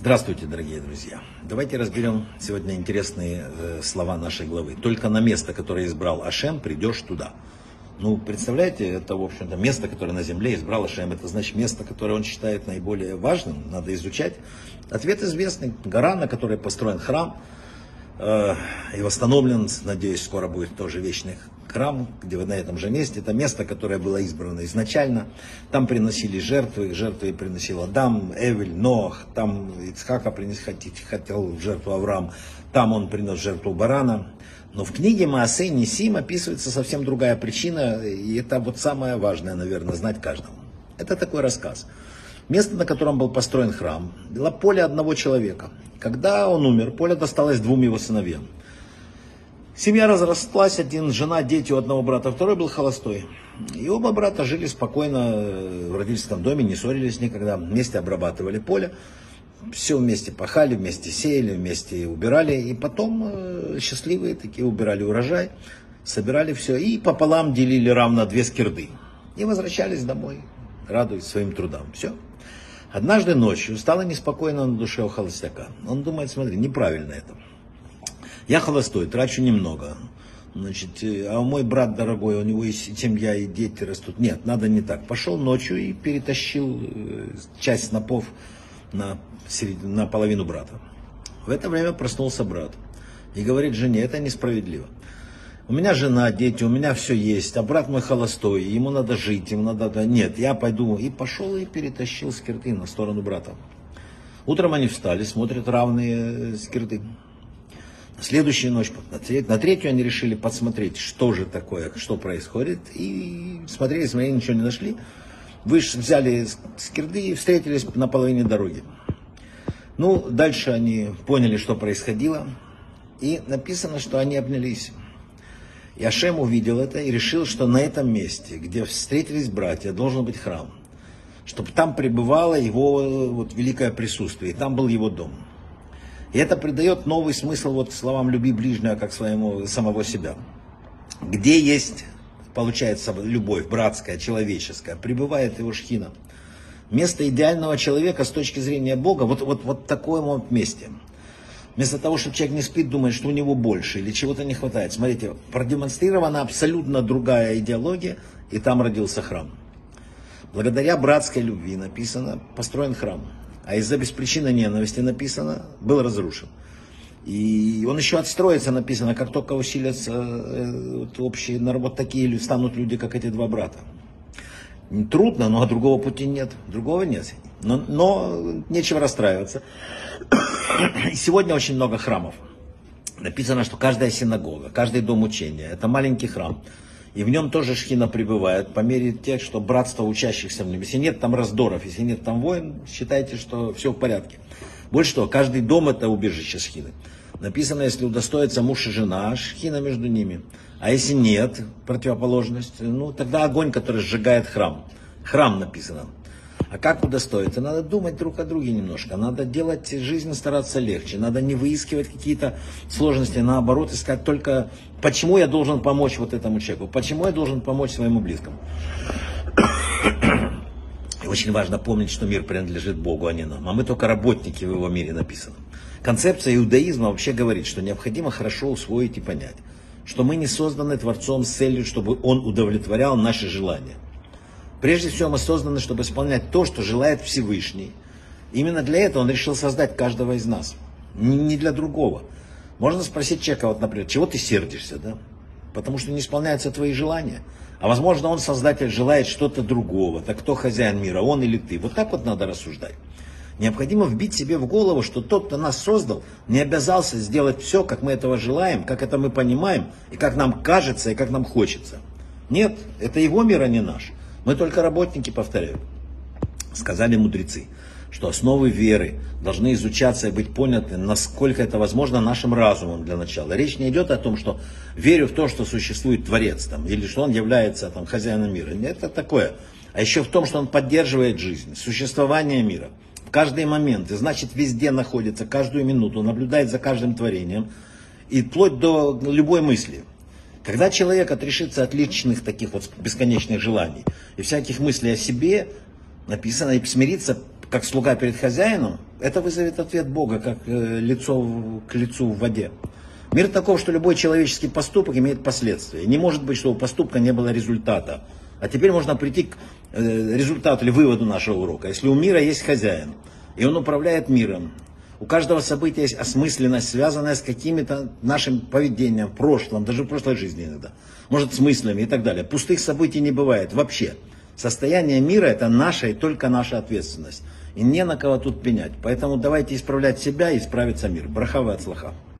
Здравствуйте, дорогие друзья. Давайте разберем сегодня интересные э, слова нашей главы. Только на место, которое избрал Ашем, придешь туда. Ну, представляете, это, в общем-то, место, которое на земле избрал Ашем. Это значит место, которое он считает наиболее важным, надо изучать. Ответ известный. Гора, на которой построен храм, и восстановлен, надеюсь, скоро будет тоже вечный храм, где на этом же месте. Это место, которое было избрано изначально. Там приносили жертвы, жертвы приносил Адам, Эвель, Ноах. Там Ицхака принес, хотел в жертву Авраам. Там он принес жертву барана. Но в книге Маасей Нисим описывается совсем другая причина, и это вот самое важное, наверное, знать каждому. Это такой рассказ. Место, на котором был построен храм, было поле одного человека. Когда он умер, поле досталось двум его сыновьям. Семья разрослась, один жена, дети у одного брата, второй был холостой. И оба брата жили спокойно э, в родительском доме, не ссорились никогда, вместе обрабатывали поле, все вместе пахали, вместе сеяли, вместе убирали. И потом э, счастливые такие убирали урожай, собирали все и пополам делили равно две скирды. И возвращались домой, радуясь своим трудам. Все. Однажды ночью стало неспокойно на душе у холостяка. Он думает, смотри, неправильно это. Я холостой, трачу немного. Значит, э, а мой брат дорогой, у него есть семья и дети растут. Нет, надо не так. Пошел ночью и перетащил э, часть снопов на, на половину брата. В это время проснулся брат и говорит жене, это несправедливо. У меня жена, дети, у меня все есть, а брат мой холостой, ему надо жить, ему надо... Нет, я пойду. И пошел и перетащил скирты на сторону брата. Утром они встали, смотрят равные э, скирты. На следующую ночь, на, треть, на третью они решили подсмотреть, что же такое, что происходит. И смотрели, смотрели, ничего не нашли. Вышли, взяли скирды и встретились на половине дороги. Ну, дальше они поняли, что происходило. И написано, что они обнялись. И Ашем увидел это и решил, что на этом месте, где встретились братья, должен быть храм. Чтобы там пребывало его вот, великое присутствие. И там был его дом. И это придает новый смысл вот словам «люби ближнего, как своему самого себя». Где есть, получается, любовь братская, человеческая, пребывает его шхина. Место идеального человека с точки зрения Бога, вот, вот, вот такое вот месте. Вместо того, чтобы человек не спит, думает, что у него больше или чего-то не хватает. Смотрите, продемонстрирована абсолютно другая идеология, и там родился храм. Благодаря братской любви написано, построен храм а из-за беспричинной ненависти написано, был разрушен. И он еще отстроится, написано, как только усилятся э, вот, общие, вот такие станут люди, как эти два брата. Трудно, но другого пути нет. Другого нет. Но, но нечего расстраиваться. Сегодня очень много храмов. Написано, что каждая синагога, каждый дом учения, это маленький храм. И в нем тоже шхина пребывает по мере тех, что братство учащихся в нем. Если нет там раздоров, если нет там войн, считайте, что все в порядке. Больше того, каждый дом это убежище шхины. Написано, если удостоится муж и жена, шхина между ними. А если нет, противоположность, ну тогда огонь, который сжигает храм. Храм написано. А как удостоиться? Надо думать друг о друге немножко. Надо делать жизнь стараться легче. Надо не выискивать какие-то сложности. Наоборот, искать только, почему я должен помочь вот этому человеку. Почему я должен помочь своему близкому. И очень важно помнить, что мир принадлежит Богу, а не нам. А мы только работники в его мире написано. Концепция иудаизма вообще говорит, что необходимо хорошо усвоить и понять, что мы не созданы Творцом с целью, чтобы Он удовлетворял наши желания. Прежде всего мы созданы, чтобы исполнять то, что желает Всевышний. Именно для этого он решил создать каждого из нас. Не для другого. Можно спросить человека, вот, например, чего ты сердишься, да? Потому что не исполняются твои желания. А возможно, он, создатель, желает что-то другого. Так кто хозяин мира, он или ты? Вот так вот надо рассуждать. Необходимо вбить себе в голову, что тот, кто нас создал, не обязался сделать все, как мы этого желаем, как это мы понимаем, и как нам кажется, и как нам хочется. Нет, это его мир, а не наш. Мы только работники, повторяю. Сказали мудрецы, что основы веры должны изучаться и быть поняты, насколько это возможно нашим разумом для начала. Речь не идет о том, что верю в то, что существует Творец, там, или что он является там, хозяином мира. Это такое. А еще в том, что он поддерживает жизнь, существование мира. В каждый момент, и значит везде находится, каждую минуту, наблюдает за каждым творением, и вплоть до любой мысли. Когда человек отрешится от личных таких вот бесконечных желаний и всяких мыслей о себе, написано, и смирится как слуга перед хозяином, это вызовет ответ Бога, как э, лицо к лицу в воде. Мир таков, что любой человеческий поступок имеет последствия. Не может быть, что у поступка не было результата. А теперь можно прийти к э, результату или выводу нашего урока. Если у мира есть хозяин, и он управляет миром, у каждого события есть осмысленность, связанная с какими-то нашим поведением, прошлым, даже в прошлой жизни иногда. Может, с мыслями и так далее. Пустых событий не бывает вообще. Состояние мира это наша и только наша ответственность. И не на кого тут пенять. Поэтому давайте исправлять себя и исправиться мир. Брахава от слаха.